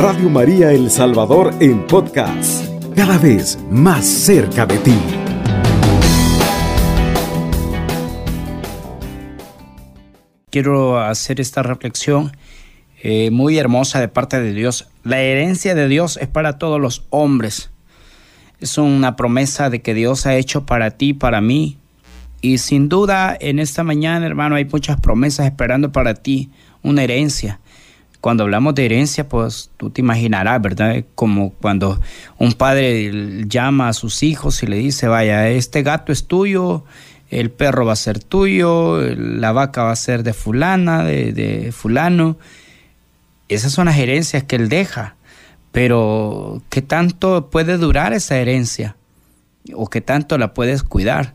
Radio María El Salvador en podcast, cada vez más cerca de ti. Quiero hacer esta reflexión eh, muy hermosa de parte de Dios. La herencia de Dios es para todos los hombres. Es una promesa de que Dios ha hecho para ti, para mí. Y sin duda en esta mañana, hermano, hay muchas promesas esperando para ti, una herencia. Cuando hablamos de herencia, pues tú te imaginarás, ¿verdad? Como cuando un padre llama a sus hijos y le dice, vaya, este gato es tuyo, el perro va a ser tuyo, la vaca va a ser de fulana, de, de fulano. Esas son las herencias que él deja. Pero, ¿qué tanto puede durar esa herencia? ¿O qué tanto la puedes cuidar?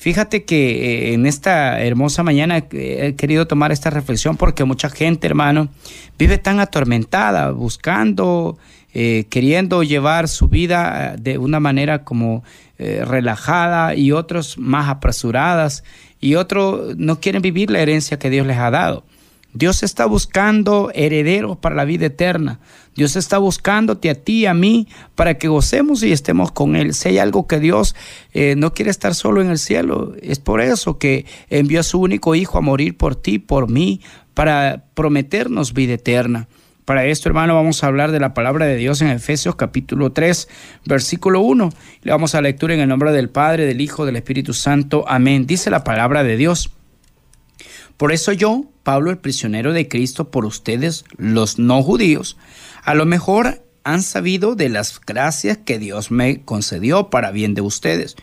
Fíjate que eh, en esta hermosa mañana he querido tomar esta reflexión porque mucha gente, hermano, vive tan atormentada, buscando, eh, queriendo llevar su vida de una manera como eh, relajada y otros más apresuradas y otros no quieren vivir la herencia que Dios les ha dado. Dios está buscando herederos para la vida eterna. Dios está buscándote a ti y a mí para que gocemos y estemos con Él. Si hay algo que Dios eh, no quiere estar solo en el cielo, es por eso que envió a su único Hijo a morir por ti, por mí, para prometernos vida eterna. Para esto, hermano, vamos a hablar de la palabra de Dios en Efesios capítulo 3, versículo 1. Le vamos a lectura en el nombre del Padre, del Hijo, del Espíritu Santo. Amén. Dice la palabra de Dios. Por eso yo, Pablo, el prisionero de Cristo, por ustedes, los no judíos, a lo mejor han sabido de las gracias que Dios me concedió para bien de ustedes.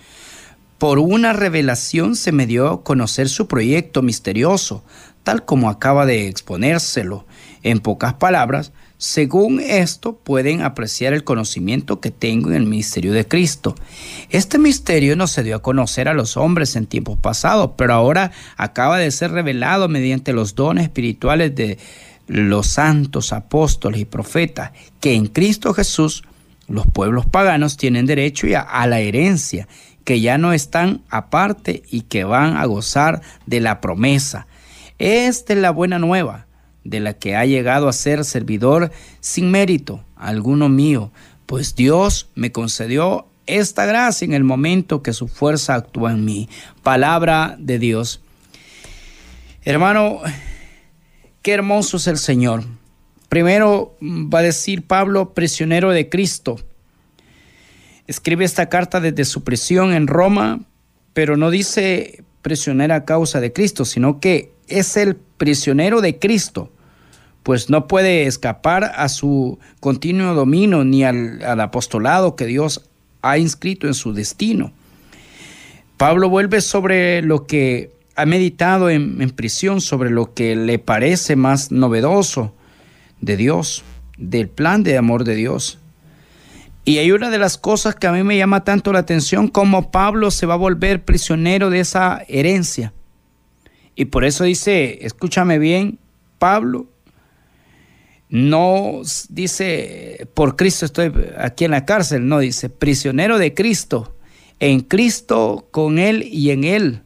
Por una revelación se me dio a conocer su proyecto misterioso, tal como acaba de exponérselo. En pocas palabras, según esto pueden apreciar el conocimiento que tengo en el misterio de Cristo. Este misterio no se dio a conocer a los hombres en tiempos pasados, pero ahora acaba de ser revelado mediante los dones espirituales de los santos apóstoles y profetas, que en Cristo Jesús los pueblos paganos tienen derecho a, la herencia, que ya no están aparte y que van a gozar de la promesa. Esta es la buena nueva de la que ha llegado a ser servidor sin mérito alguno mío, pues Dios me concedió esta gracia en el momento que su fuerza actúa en mí. Palabra de Dios. Hermano, qué hermoso es el Señor. Primero va a decir Pablo, prisionero de Cristo. Escribe esta carta desde su prisión en Roma, pero no dice prisionero a causa de Cristo, sino que es el prisionero de Cristo pues no puede escapar a su continuo dominio ni al, apostolado que Dios ha inscrito en su destino. Pablo vuelve sobre lo que ha meditado en, en, prisión, sobre lo que le parece más novedoso de Dios, del plan de amor de Dios. Y hay una de las cosas que a mí me llama tanto la atención, como Pablo se va a volver prisionero de esa herencia. Y por eso dice, escúchame bien, Pablo, no dice, por Cristo estoy aquí en la cárcel, no dice, prisionero de Cristo, en Cristo, con Él y en Él.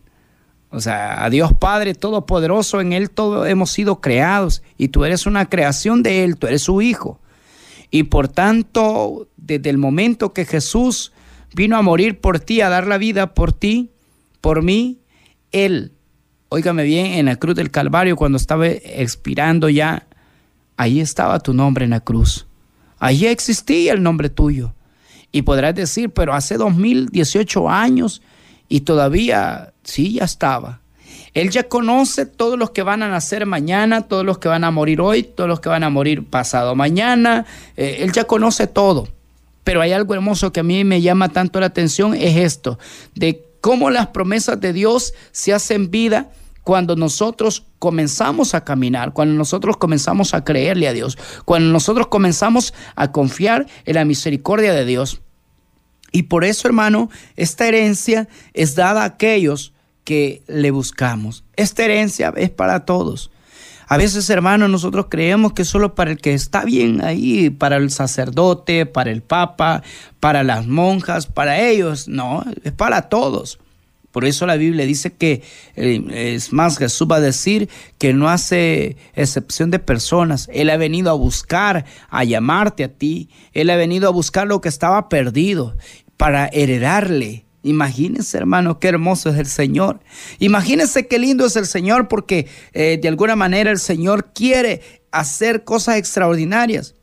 O sea, a Dios Padre Todopoderoso, en Él todos hemos sido creados y tú eres una creación de Él, tú eres su Hijo. Y por tanto, desde el momento que Jesús vino a morir por ti, a dar la vida por ti, por mí, Él, óigame bien, en la cruz del Calvario, cuando estaba expirando ya, Ahí estaba tu nombre en la cruz. Allí existía el nombre tuyo. Y podrás decir, pero hace 2018 años y todavía, sí, ya estaba. Él ya conoce todos los que van a nacer mañana, todos los que van a morir hoy, todos los que van a morir pasado mañana. Eh, él ya conoce todo. Pero hay algo hermoso que a mí me llama tanto la atención, es esto, de cómo las promesas de Dios se hacen vida cuando nosotros comenzamos a caminar, cuando nosotros comenzamos a creerle a Dios, cuando nosotros comenzamos a confiar en la misericordia de Dios. Y por eso, hermano, esta herencia es dada a aquellos que le buscamos. Esta herencia es para todos. A veces, hermano, nosotros creemos que solo para el que está bien ahí, para el sacerdote, para el papa, para las monjas, para ellos. No, es para todos. Por eso la Biblia dice que, eh, es más, Jesús va a decir que no hace excepción de personas. Él ha venido a buscar, a llamarte a ti. Él ha venido a buscar lo que estaba perdido para heredarle. Imagínense, hermano, qué hermoso es el Señor. Imagínense qué lindo es el Señor porque eh, de alguna manera el Señor quiere hacer cosas extraordinarias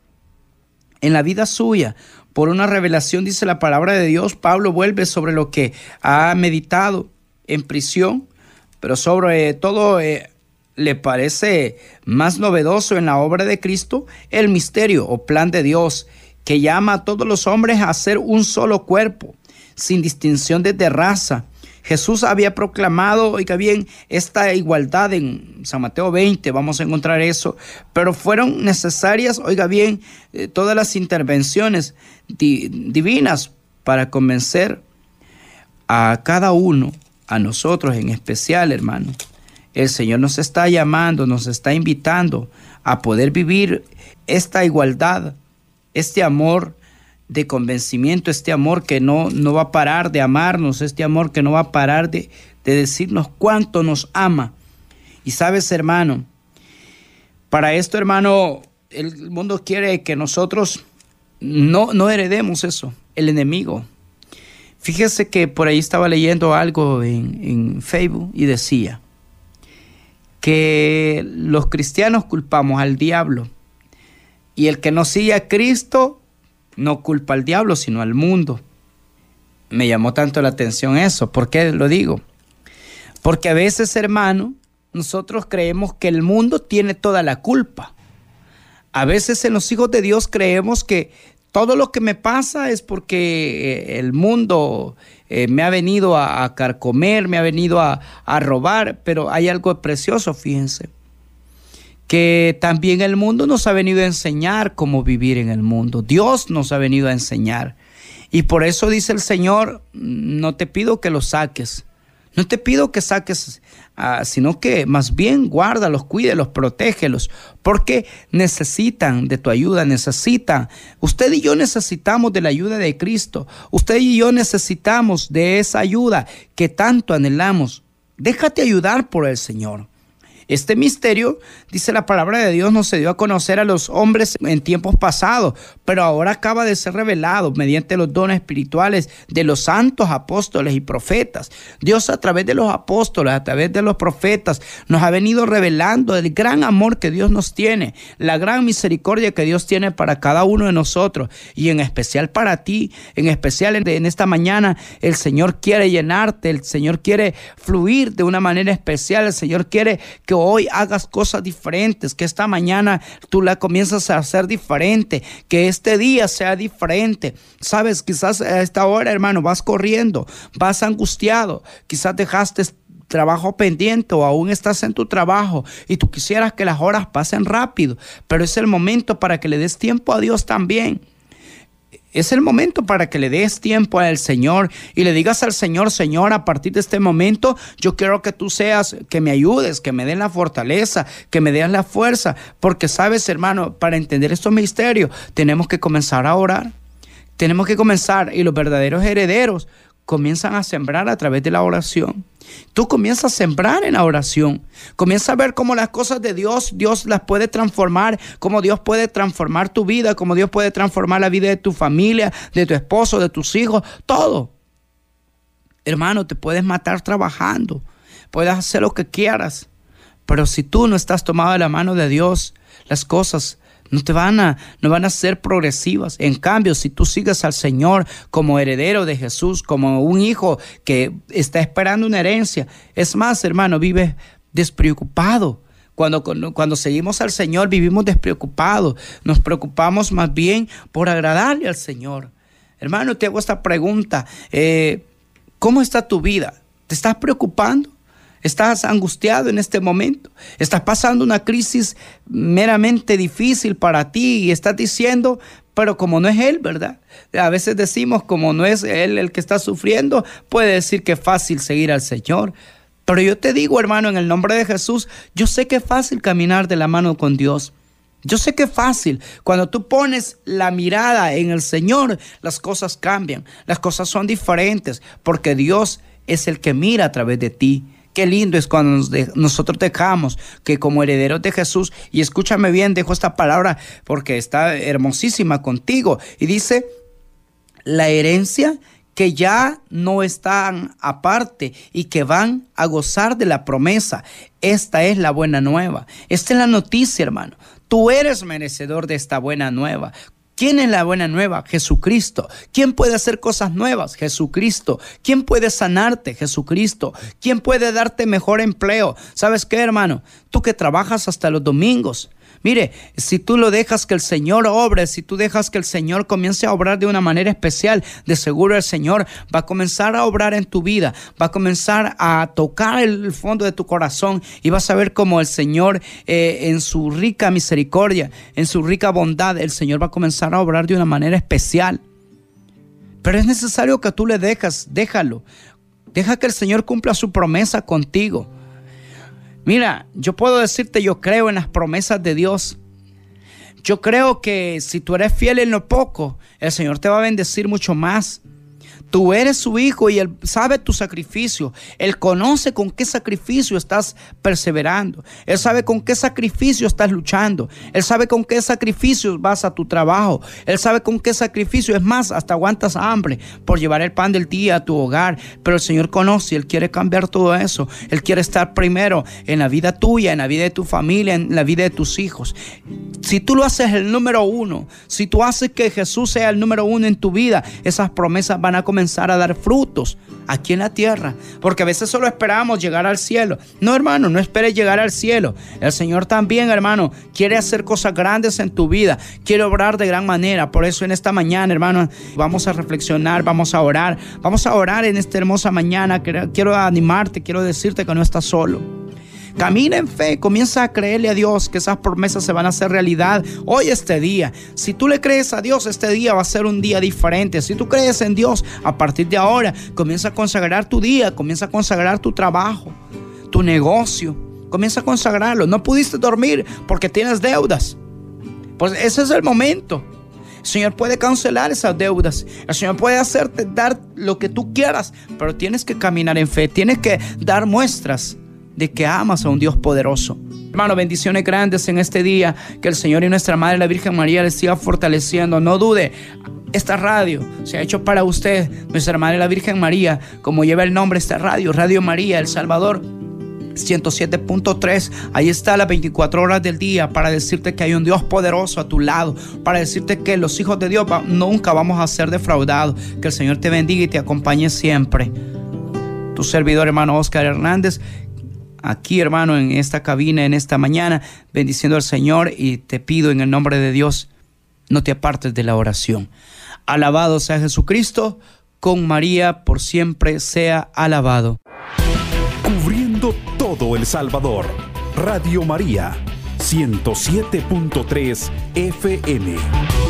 en la vida suya por una revelación, dice la palabra de Dios, Pablo vuelve sobre lo que ha meditado en prisión, pero sobre todo eh, le parece más novedoso en la obra de Cristo el misterio o plan de Dios que llama a todos los hombres a ser un solo cuerpo, sin distinción de raza, Jesús había proclamado, oiga bien, esta igualdad en San Mateo 20, vamos a encontrar eso, pero fueron necesarias, oiga bien, eh, todas las intervenciones divinas para convencer a cada uno, a nosotros en especial, hermano. El Señor nos está llamando, nos está invitando a poder vivir esta igualdad, este amor de convencimiento, este amor que no, no va a parar de amarnos, este amor que no va a parar de, de decirnos cuánto nos ama. Y sabes, hermano, para esto, hermano, el mundo quiere que nosotros no, no heredemos eso, el enemigo. Fíjese que por ahí estaba leyendo algo en, en Facebook y decía que los cristianos culpamos al diablo y el que no sigue a Cristo no culpa al diablo, sino al mundo. Me llamó tanto la atención eso. ¿Por qué lo digo? Porque a veces, hermano, nosotros creemos que el mundo tiene toda la culpa. A veces en los hijos de Dios creemos que todo lo que me pasa es porque eh, el mundo eh, me ha venido a, carcomer, me ha venido a, a robar, pero hay algo precioso, fíjense que también el mundo nos ha venido a enseñar cómo vivir en el mundo. Dios nos ha venido a enseñar. Y por eso dice el Señor, no te pido que los saques. No te pido que saques, ah, sino que más bien guárdalos, cuídelos, protégelos, porque necesitan de tu ayuda, necesitan. Usted y yo necesitamos de la ayuda de Cristo. Usted y yo necesitamos de esa ayuda que tanto anhelamos. Déjate ayudar por el Señor. Este misterio, dice la palabra de Dios, no se dio a conocer a los hombres en tiempos pasados, pero ahora acaba de ser revelado mediante los dones espirituales de los santos apóstoles y profetas. Dios a través de los apóstoles, a través de los profetas, nos ha venido revelando el gran amor que Dios nos tiene, la gran misericordia que Dios tiene para cada uno de nosotros y en especial para ti, en especial en esta mañana, el Señor quiere llenarte, el Señor quiere fluir de una manera especial, el Señor quiere que hoy hagas cosas diferentes, que esta mañana tú la comienzas a hacer diferente, que este día sea diferente. Sabes, quizás a esta hora, hermano, vas corriendo, vas angustiado, quizás dejaste trabajo pendiente o aún estás en tu trabajo y tú quisieras que las horas pasen rápido, pero es el momento para que le des tiempo a Dios también. Es el momento para que le des tiempo al Señor y le digas al Señor, Señor, a partir de este momento yo quiero que tú seas, que me ayudes, que me den la fortaleza, que me des la fuerza, porque sabes, hermano, para entender estos misterios tenemos que comenzar a orar. Tenemos que comenzar y los verdaderos herederos comienzan a sembrar a través de la oración. Tú comienzas a sembrar en la oración. Comienza a ver cómo las cosas de Dios, Dios las puede transformar, cómo Dios puede transformar tu vida, cómo Dios puede transformar la vida de tu familia, de tu esposo, de tus hijos, todo. Hermano, te puedes matar trabajando, puedes hacer lo que quieras, pero si tú no estás tomado de la mano de Dios, las cosas no te van a, no van a ser progresivas. En cambio, si tú sigues al Señor como heredero de Jesús, como un hijo que está esperando una herencia, es más, hermano, vives despreocupado. Cuando, cuando, seguimos al Señor vivimos despreocupados, nos preocupamos más bien por agradarle al Señor. Hermano, te hago esta pregunta, eh, ¿cómo está tu vida? ¿Te estás preocupando? Estás angustiado en este momento. Estás pasando una crisis meramente difícil para ti y estás diciendo, pero como no es Él, ¿verdad? A veces decimos, como no es Él el que está sufriendo, puede decir que es fácil seguir al Señor. Pero yo te digo, hermano, en el nombre de Jesús, yo sé que es fácil caminar de la mano con Dios. Yo sé que es fácil. Cuando tú pones la mirada en el Señor, las cosas cambian, las cosas son diferentes, porque Dios es el que mira a través de ti. Qué lindo es cuando nosotros dejamos que como herederos de Jesús, y escúchame bien, dejo esta palabra porque está hermosísima contigo, y dice, la herencia que ya no están aparte y que van a gozar de la promesa. Esta es la buena nueva. Esta es la noticia, hermano. Tú eres merecedor de esta buena nueva. ¿Quién es la buena nueva? Jesucristo. ¿Quién puede hacer cosas nuevas? Jesucristo. ¿Quién puede sanarte? Jesucristo. ¿Quién puede darte mejor empleo? ¿Sabes qué, hermano? Tú que trabajas hasta los domingos. Mire, si tú lo dejas que el Señor obre, si tú dejas que el Señor comience a obrar de una manera especial, de seguro el Señor va a comenzar a obrar en tu vida, va a comenzar a tocar el fondo de tu corazón y vas a ver cómo el Señor eh, en su rica misericordia, en su rica bondad, el Señor va a comenzar a obrar de una manera especial. Pero es necesario que tú le dejas, déjalo. Deja que el Señor cumpla su promesa contigo. Mira, yo puedo decirte, yo creo en las promesas de Dios. Yo creo que si tú eres fiel en lo poco, el Señor te va a bendecir mucho más. Tú eres su hijo y Él sabe tu sacrificio. Él conoce con qué sacrificio estás perseverando. Él sabe con qué sacrificio estás luchando. Él sabe con qué sacrificios vas a tu trabajo. Él sabe con qué sacrificio. Es más, hasta aguantas hambre por llevar el pan del día a tu hogar. Pero el Señor conoce Él quiere cambiar todo eso. Él quiere estar primero en la vida tuya, en la vida de tu familia, en la vida de tus hijos. Si tú lo haces el número uno, si tú haces que Jesús sea el número uno en tu vida, esas promesas van a comenzar comenzar a dar frutos aquí en la tierra. Porque a veces solo esperamos llegar al cielo. No, hermano, no esperes llegar al cielo. El Señor también, hermano, quiere hacer cosas grandes en tu vida. Quiere obrar de gran manera. Por eso en esta mañana, hermano, vamos a reflexionar, vamos a orar. Vamos a orar en esta hermosa mañana. Quiero animarte, quiero decirte que no estás solo. Camina en fe, comienza a creerle a Dios que esas promesas se van a hacer realidad hoy este día. Si tú le crees a Dios, este día va a ser un día diferente. Si tú crees en Dios, a partir de ahora, comienza a consagrar tu día, comienza a consagrar tu trabajo, tu negocio. Comienza a consagrarlo. No pudiste dormir porque tienes deudas. Pues ese es el momento. El Señor puede cancelar esas deudas. El Señor puede hacerte dar lo que tú quieras, pero tienes que caminar en fe. Tienes que dar muestras de que amas a un Dios poderoso. Hermano, bendiciones grandes en este día. Que el Señor y nuestra Madre, la Virgen María, les siga fortaleciendo. No dude, esta radio se ha hecho para usted, nuestra Madre, la Virgen María, como lleva el nombre esta radio, Radio María, El Salvador. 107.3. Ahí está las 24 horas del día para decirte que hay un Dios poderoso a tu lado, para decirte que los hijos de Dios nunca vamos a ser defraudados. Que el Señor te bendiga y te acompañe siempre. Tu servidor hermano Oscar Hernández aquí, hermano, en esta cabina, en esta mañana, bendiciendo al Señor y te pido en el nombre de Dios, no te apartes de la oración. Alabado sea Jesucristo, con María por siempre sea alabado. Cubriendo todo El Salvador, Radio María, 107.3 FM.